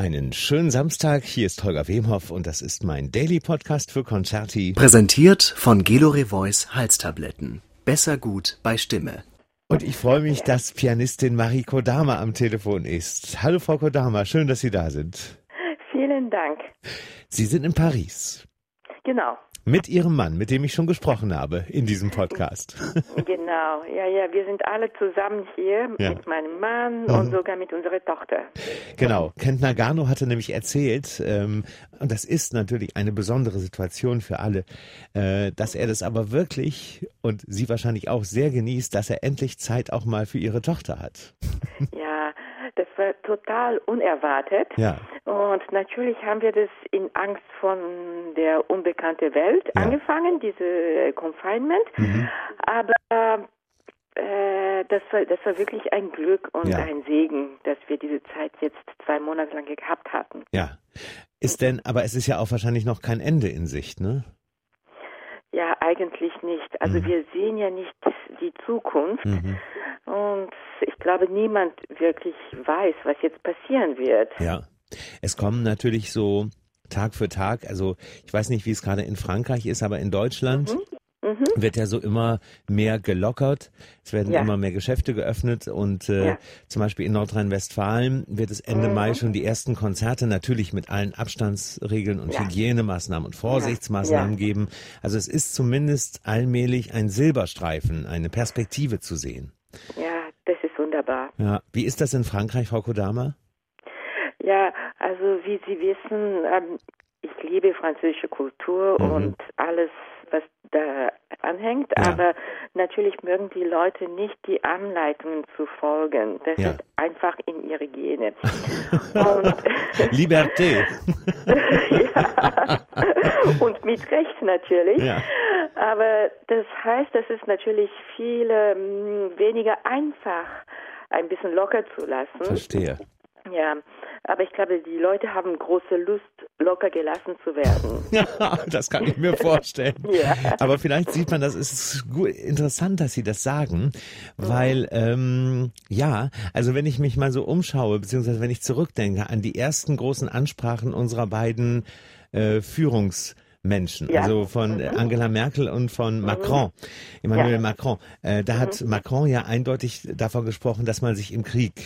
Einen schönen Samstag, hier ist Holger Wemhoff und das ist mein Daily Podcast für Concerti. Präsentiert von Gelore Voice Halstabletten. Besser gut bei Stimme. Und ich freue mich, dass Pianistin Marie Kodama am Telefon ist. Hallo Frau Kodama, schön, dass Sie da sind. Vielen Dank. Sie sind in Paris. Genau. Mit Ihrem Mann, mit dem ich schon gesprochen habe in diesem Podcast. Genau, ja, ja, wir sind alle zusammen hier Ja. mit meinem Mann Mhm. und sogar mit unserer Tochter. Genau, Kent Nagano hatte nämlich erzählt, ähm, und das ist natürlich eine besondere Situation für alle, äh, dass er das aber wirklich und Sie wahrscheinlich auch sehr genießt, dass er endlich Zeit auch mal für Ihre Tochter hat. Ja, total unerwartet. Ja. Und natürlich haben wir das in Angst von der unbekannten Welt Ja. angefangen, diese Confinement. Mhm. Aber äh, das, war, das war wirklich ein Glück und Ja. ein Segen, dass wir diese Zeit jetzt zwei Monate lang gehabt hatten. Ja. Ist denn, aber es ist ja auch wahrscheinlich noch kein Ende in Sicht, ne? Ja, eigentlich nicht. Also Mhm. wir sehen ja nicht die Zukunft. Mhm. Und ich glaube, niemand wirklich weiß, was jetzt passieren wird. Ja. Es kommen natürlich so Tag für Tag, also ich weiß nicht, wie es gerade in Frankreich ist, aber in Deutschland Mhm. wird ja so immer mehr gelockert. Es werden Ja. immer mehr Geschäfte geöffnet und äh, Ja. zum Beispiel in Nordrhein-Westfalen wird es Ende Mhm. Mai schon die ersten Konzerte natürlich mit allen Abstandsregeln und Ja. Hygienemaßnahmen und Vorsichtsmaßnahmen geben. Also es ist zumindest allmählich ein Silberstreifen, eine Perspektive zu sehen. Ja, das ist wunderbar. Ja. Wie ist das in Frankreich, Frau Kodama? Ja, also wie Sie wissen, ähm, ich liebe französische Kultur Mhm. und alles, was da anhängt. Ja. Aber natürlich mögen die Leute nicht die Anleitungen zu folgen. Das Ja. ist einfach in ihre Gene. Liberté. ja. Und mit Recht natürlich. Ja. Aber das heißt, es natürlich viel ähm, weniger einfach, ein bisschen locker zu lassen. Verstehe. Ja, aber ich glaube, die Leute haben große Lust, locker gelassen zu werden. Ja, das kann ich mir vorstellen. Ja. Aber vielleicht sieht man, das ist gut, interessant, dass Sie das sagen, weil ähm, ja, also wenn ich mich mal so umschaue, beziehungsweise wenn ich zurückdenke an die ersten großen Ansprachen unserer beiden äh, Führungsmenschen, Ja. also von äh, Angela Merkel und von Macron, Emmanuel Ja. Macron. Äh, da hat Macron ja eindeutig davon gesprochen, dass man sich im Krieg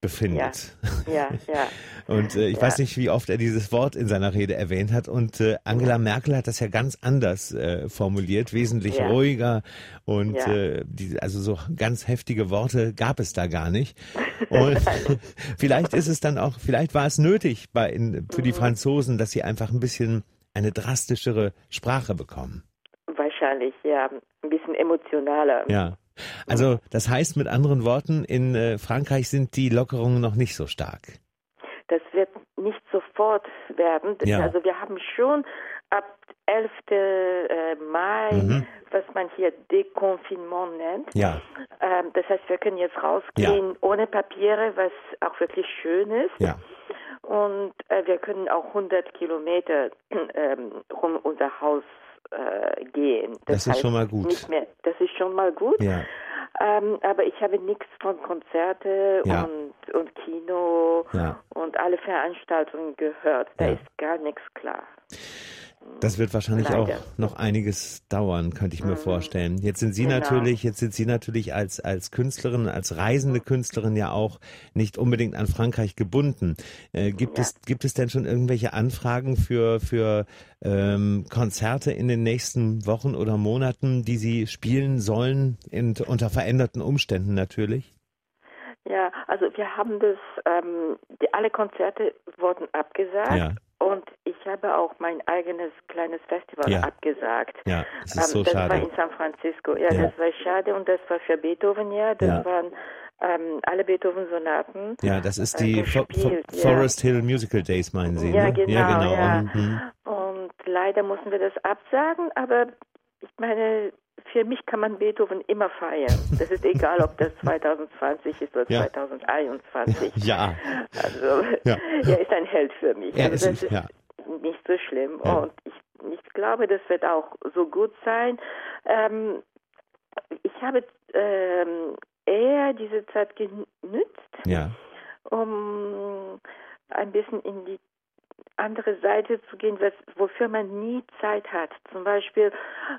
befindet. Ja, ja. Und äh, ich Ja. weiß nicht, wie oft er dieses Wort in seiner Rede erwähnt hat. Und äh, Angela Merkel hat das ja ganz anders äh, formuliert, wesentlich Ja. ruhiger. Und Ja. äh, die, also so ganz heftige Worte gab es da gar nicht. Und vielleicht ist es dann auch, vielleicht war es nötig bei in, für die Mhm. Franzosen, dass sie einfach ein bisschen eine drastischere Sprache bekommen. Wahrscheinlich, ja. Ein bisschen emotionaler. Ja. Also das heißt mit anderen Worten, in äh, Frankreich sind die Lockerungen noch nicht so stark. Das wird nicht sofort werden. Ja. Also wir haben schon ab 11. äh, Mai, Mhm. was man hier Deconfinement nennt. Ja. Ähm, das heißt, wir können jetzt rausgehen ohne Papiere, was auch wirklich schön ist. Ja. Und äh, wir können auch 100 Kilometer ähm, rum unser Haus äh, gehen. Das ist schon mal gut. Mehr, das ist schon mal gut. Ja. Ähm, aber ich habe nichts von Konzerte Ja. und, und Kino Ja. und alle Veranstaltungen gehört. Da ist gar nichts klar. Das wird wahrscheinlich Leider. auch noch einiges dauern, könnte ich mir vorstellen. Jetzt sind Sie Genau. natürlich, jetzt sind Sie natürlich als, als Künstlerin, als reisende Künstlerin ja auch nicht unbedingt an Frankreich gebunden. Äh, gibt Ja. es, gibt es denn schon irgendwelche Anfragen für, für ähm, Konzerte in den nächsten Wochen oder Monaten, die Sie spielen sollen, in, unter veränderten Umständen natürlich? Ja, also wir haben das, ähm, die, alle Konzerte wurden abgesagt Ja. Und ich habe auch mein eigenes kleines Festival Ja. abgesagt. Ja, es ist so Ähm, das schade. war in San Francisco. Ja, Ja. das war schade und das war für Beethoven, ja. Das Ja. waren ähm, alle Beethoven-Sonaten. Ja, das ist äh, die Fo Fo gespielt, ja. Forest Hill Musical Days, meinen Sie? Ja, ne? genau, Ja, genau. ja. Mhm. Und leider mussten wir das absagen, aber ich meine, für mich kann man Beethoven immer feiern. Das ist egal, ob das 2020 ist oder Ja. 2021. Ja. Also, Ja. er ist ein Held für mich. Er also ist- das ist ja. nicht so schlimm. Ja. Und ich, ich glaube, das wird auch so gut sein. Ähm, ich habe ähm, eher diese Zeit genützt, Ja. um ein bisschen in die andere Seite zu gehen, was, wofür man nie Zeit hat. Zum Beispiel,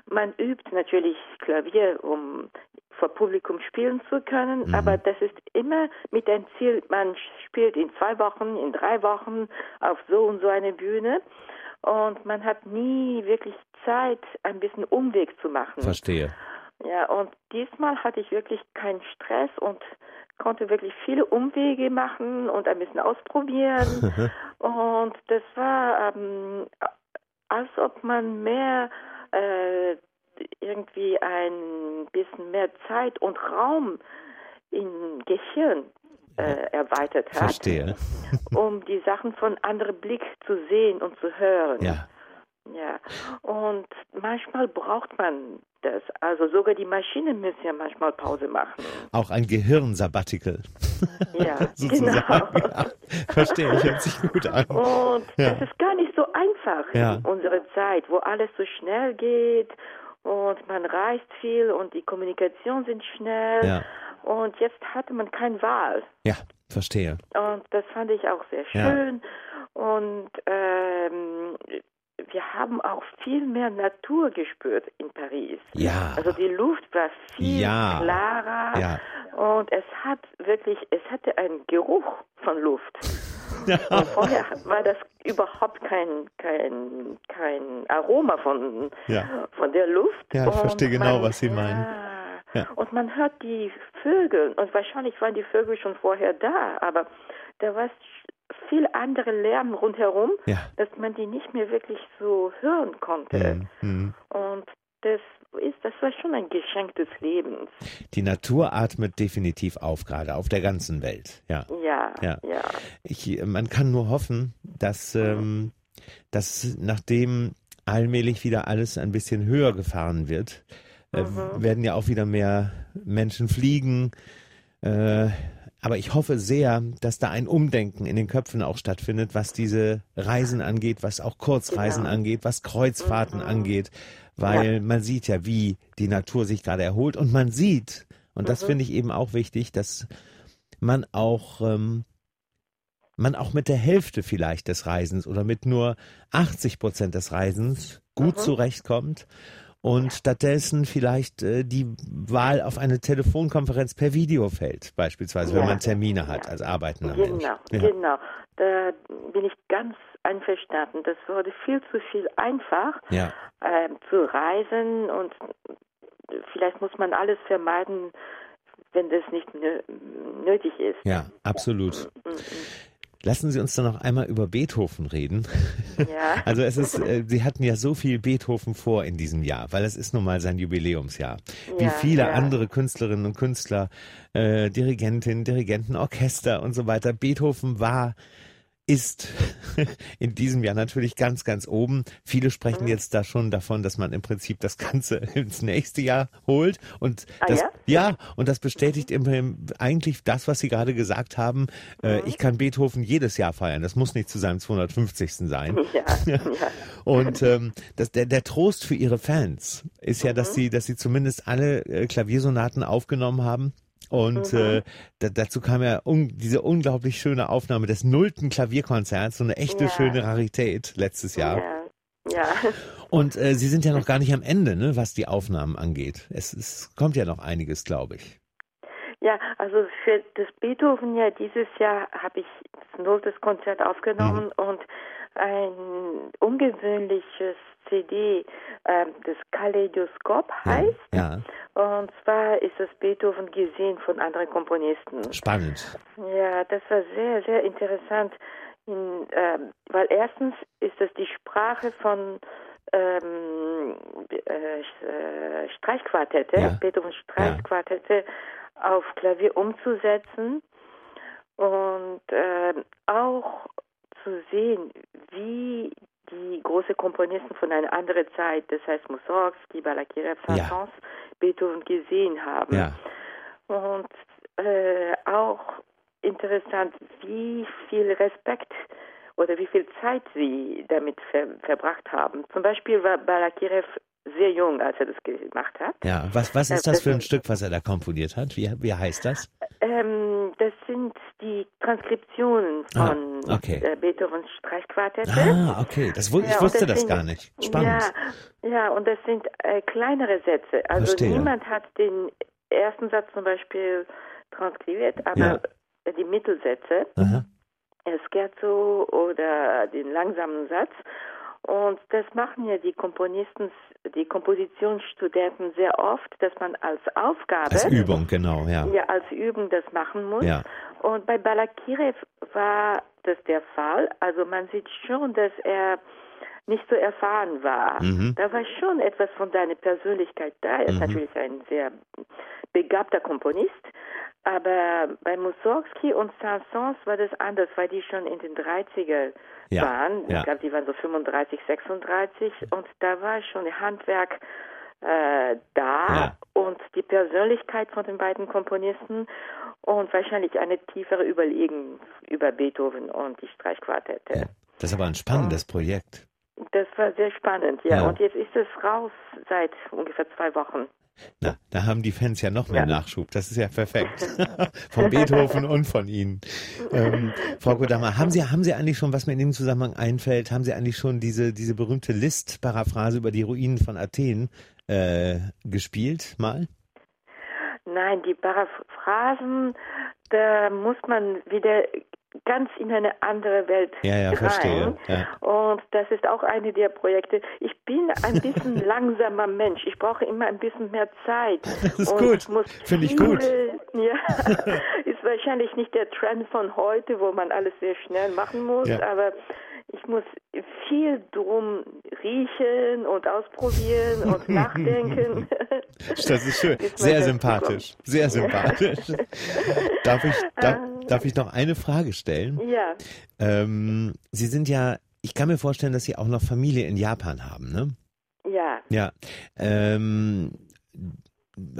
man übt natürlich Klavier, um vor Publikum spielen zu können, mhm. aber das ist immer mit dem Ziel, man spielt in zwei Wochen, in drei Wochen auf so und so eine Bühne und man hat nie wirklich Zeit, ein bisschen Umweg zu machen. Verstehe. Ja, und diesmal hatte ich wirklich keinen Stress und konnte wirklich viele Umwege machen und ein bisschen ausprobieren. und das war, ähm, als ob man mehr äh, irgendwie ein bisschen mehr Zeit und Raum im Gehirn äh, erweitert hat. Verstehe. um die Sachen von anderem Blick zu sehen und zu hören. Ja. Ja, und manchmal braucht man das. Also sogar die Maschinen müssen ja manchmal Pause machen. Auch ein Gehirnsabbatical. Ja, genau. Ja, verstehe ich, hört sich gut an. Und ja. das ist gar nicht so einfach ja. in unserer Zeit, wo alles so schnell geht und man reist viel und die Kommunikation sind schnell. Ja. Und jetzt hatte man keine Wahl. Ja, verstehe. Und das fand ich auch sehr schön. Und ähm, wir haben auch viel mehr Natur gespürt in Paris. Ja. Also die Luft war viel ja. klarer ja. und es hat wirklich, es hatte einen Geruch von Luft. Ja. Und vorher war das überhaupt kein, kein, kein Aroma von, ja. von der Luft. Ja, ich und verstehe genau, man, was Sie meinen. Ja. Und man hört die Vögel, und wahrscheinlich waren die Vögel schon vorher da, aber da war viel andere Lärm rundherum, ja. dass man die nicht mehr wirklich so hören konnte. Mhm. Und das ist, das war schon ein Geschenk des Lebens. Die Natur atmet definitiv auf, gerade auf der ganzen Welt. Ja. Ja. ja. ja. Ich, man kann nur hoffen, dass, ähm, dass nachdem allmählich wieder alles ein bisschen höher gefahren wird, äh, mhm. werden ja auch wieder mehr Menschen fliegen. Äh, aber ich hoffe sehr, dass da ein Umdenken in den Köpfen auch stattfindet, was diese Reisen angeht, was auch Kurzreisen genau. angeht, was Kreuzfahrten mhm. angeht, weil ja. man sieht ja, wie die Natur sich gerade erholt und man sieht, und das mhm. finde ich eben auch wichtig, dass man auch ähm, man auch mit der Hälfte vielleicht des Reisens oder mit nur 80 Prozent des Reisens gut mhm. zurechtkommt und stattdessen vielleicht äh, die Wahl auf eine Telefonkonferenz per Video fällt, beispielsweise, ja. wenn man Termine hat als arbeitender genau, Mensch. Ja. Genau, da bin ich ganz einverstanden. Das wurde viel zu viel einfach ja. äh, zu reisen und vielleicht muss man alles vermeiden, wenn das nicht nötig ist. Ja, absolut. Mhm. Lassen Sie uns dann noch einmal über Beethoven reden. Ja. Also es ist, äh, Sie hatten ja so viel Beethoven vor in diesem Jahr, weil es ist nun mal sein Jubiläumsjahr. Wie ja, viele ja. andere Künstlerinnen und Künstler, äh, Dirigentinnen, Dirigenten, Orchester und so weiter. Beethoven war ist in diesem Jahr natürlich ganz, ganz oben. Viele sprechen mhm. jetzt da schon davon, dass man im Prinzip das Ganze ins nächste Jahr holt. Und ah, das, ja? ja? und das bestätigt im, eigentlich das, was Sie gerade gesagt haben. Äh, mhm. ich kann Beethoven jedes Jahr feiern. Das muss nicht zu seinem 250. sein. Ja, ja. Und ähm, das, der, der Trost für Ihre Fans ist ja, dass mhm. sie, dass sie zumindest alle äh, Klaviersonaten aufgenommen haben und mhm. äh, da, dazu kam ja un, diese unglaublich schöne Aufnahme des nullten Klavierkonzerts, so eine echte ja. schöne Rarität letztes Jahr. Ja. ja. Und äh, Sie sind ja noch gar nicht am Ende, ne, was die Aufnahmen angeht. Es, es kommt ja noch einiges, glaube ich. Ja, also für das Beethoven ja dieses Jahr habe ich das nulltes Konzert aufgenommen mhm. und ein ungewöhnliches CD, äh, das Kaleidoskop heißt. Ja, ja. Und zwar ist das Beethoven gesehen von anderen Komponisten. Spannend. Ja, das war sehr, sehr interessant, in, äh, weil erstens ist das die Sprache von ähm, äh, Streichquartette, ja. Beethoven Streichquartette ja. auf Klavier umzusetzen und äh, auch zu sehen, wie Komponisten von einer anderen Zeit, das heißt Mussorgsky, Balakirev, Saint-Saëns, ja. Beethoven gesehen haben. Ja. Und äh, auch interessant, wie viel Respekt oder wie viel Zeit sie damit ver verbracht haben. Zum Beispiel war Balakirev sehr jung, als er das gemacht hat. Ja, was, was ist das für ein Stück, was er da komponiert hat? Wie, wie heißt das? Ähm, das sind die Transkriptionen Ah, von okay. äh, Beethovens Streichquartette. Ah, okay. Das, ich Ja, wusste das sind- gar nicht. Spannend. Ja, ja, und das sind äh, kleinere Sätze. Also Verstehe. niemand hat den ersten Satz zum Beispiel transkribiert, aber Ja. die Mittelsätze, Aha. Scherzo oder den langsamen Satz. Und das machen ja die Komponisten, die Kompositionsstudenten sehr oft, dass man als Aufgabe Als Übung, genau, ja. ja als Übung das machen muss. Ja. Und bei Balakirev war das der Fall. Also man sieht schon, dass er nicht so erfahren war. Mhm. Da war schon etwas von seiner Persönlichkeit da. Er ist Mhm. natürlich ein sehr begabter Komponist. Aber bei Mussorgsky und Saint-Saëns war das anders, weil die schon in den 30er Ja, waren. ja. Ich glaube, die waren so 35, 36 und da war schon Handwerk äh, da Ja. und die Persönlichkeit von den beiden Komponisten und wahrscheinlich eine tiefere Überlegung über Beethoven und die Streichquartette. Ja. Das ist aber ein spannendes Projekt. Das war sehr spannend. Ja. Und jetzt ist es raus seit ungefähr zwei Wochen. Na, da haben die Fans ja noch mehr Ja. Nachschub. Das ist ja perfekt. von Beethoven und von Ihnen. Ähm, Frau Kodama, haben Sie, haben Sie eigentlich schon, was mir in dem Zusammenhang einfällt, haben Sie eigentlich schon diese, diese berühmte List-Paraphrase über die Ruinen von Athen äh, gespielt mal? Nein, die Paraphrasen, da muss man wieder ganz in eine andere Welt Ja, ja, rein. verstehe. Ja. Und das ist auch eine der Projekte. Ich bin ein bisschen langsamer Mensch. Ich brauche immer ein bisschen mehr Zeit. Das ist und gut. Finde ich gut. Ja, ist wahrscheinlich nicht der Trend von heute, wo man alles sehr schnell machen muss, Ja. aber ich muss viel drum riechen und ausprobieren und nachdenken. Das ist schön. Sehr sympathisch. Sehr sympathisch. Darf ich, darf, darf ich noch eine Frage stellen? Ja, Ähm, Sie sind ja, ich kann mir vorstellen, dass Sie auch noch Familie in Japan haben, ne? ja. Ja. Ähm,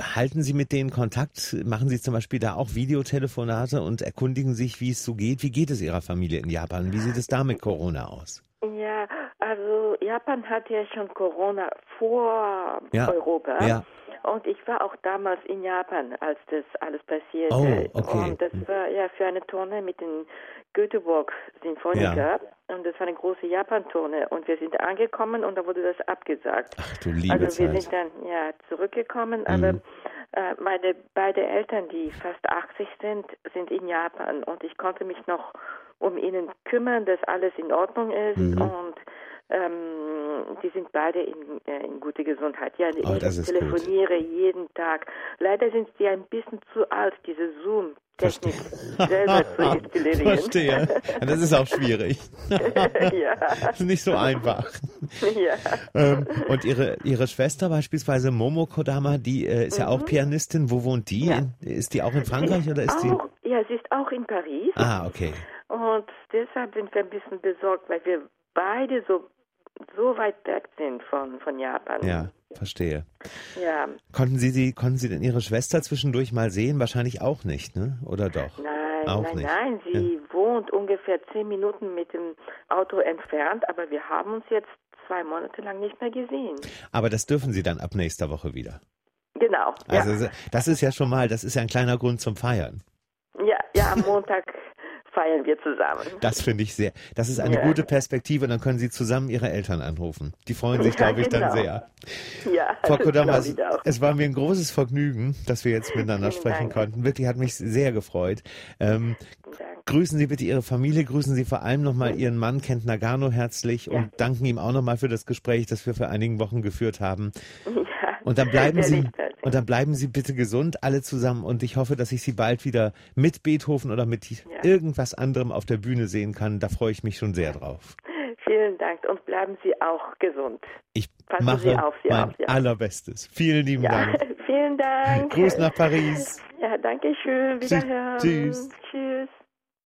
halten Sie mit denen Kontakt? Machen Sie zum Beispiel da auch Videotelefonate und erkundigen sich, wie es so geht? Wie geht es Ihrer Familie in Japan? Wie sieht es da mit Corona aus? Ja, also Japan hat ja schon Corona vor Ja, Europa. ja. Und ich war auch damals in Japan, als das alles passierte. Oh, okay. Und das war ja für eine Tournee mit den Göteborg Sinfoniker. Und das war eine große Japan-Tournee. Und wir sind angekommen und da wurde das abgesagt. Ach du liebe also wir Zeit. sind dann ja zurückgekommen, aber Mhm. äh, meine beiden Eltern, die fast 80 sind, sind in Japan und ich konnte mich noch um ihnen kümmern, dass alles in Ordnung ist Mhm. und ähm, die sind beide in, äh, in gute Gesundheit. Ja, Oh, ich telefoniere jeden Tag. Leider sind sie ein bisschen zu alt, diese Zoom-Technik selber zu installieren. Verstehe. Das ist auch schwierig. ja, Das ist nicht so einfach. ja. Ähm, und ihre, ihre Schwester beispielsweise, Momo Kodama, die äh, ist ja auch Pianistin. Wo wohnt die? Mhm. Ja. Ist die auch in Frankreich oder ist die? Auch, ja, sie ist auch in Paris. Ah, okay. Und deshalb sind wir ein bisschen besorgt, weil wir beide so, so weit weg sind von, von Japan. Ja, verstehe. Ja, Konnten Sie sie, konnten Sie denn Ihre Schwester zwischendurch mal sehen? Wahrscheinlich auch nicht, ne? Oder doch? nein, Auch nein, nicht. nein. Sie wohnt ungefähr zehn Minuten mit dem Auto entfernt, aber wir haben uns jetzt zwei Monate lang nicht mehr gesehen. Aber das dürfen Sie dann ab nächster Woche wieder. Genau. Also ja. das ist ja schon mal, das ist ja ein kleiner Grund zum Feiern. ja, ja, am Montag feiern wir zusammen. Das finde ich sehr. Das ist eine Ja. gute Perspektive. Dann können Sie zusammen Ihre Eltern anrufen. Die freuen sich, Ja, glaube ich, dann genau. sehr. Ja, Frau Kodama, es, es war mir ein großes Vergnügen, dass wir jetzt miteinander Vielen sprechen Dank. konnten. Wirklich hat mich sehr gefreut. Ähm, grüßen Sie bitte Ihre Familie, grüßen Sie vor allem nochmal Ihren Mann Kent Nagano herzlich und danken ihm auch nochmal für das Gespräch, das wir vor einigen Wochen geführt haben. Ja, Und dann bleiben Sie herzlich. Und dann bleiben Sie bitte gesund alle zusammen und ich hoffe, dass ich Sie bald wieder mit Beethoven oder mit irgendwas anderem auf der Bühne sehen kann. Da freue ich mich schon sehr drauf. Vielen Dank und bleiben Sie auch gesund. Ich Passen mache Sie auf Sie mein auf, ja. allerbestes. Vielen lieben Ja, Dank. vielen Dank. Gruß nach Paris. Ja, danke schön. Wiederhören. Tschüss. Tschüss.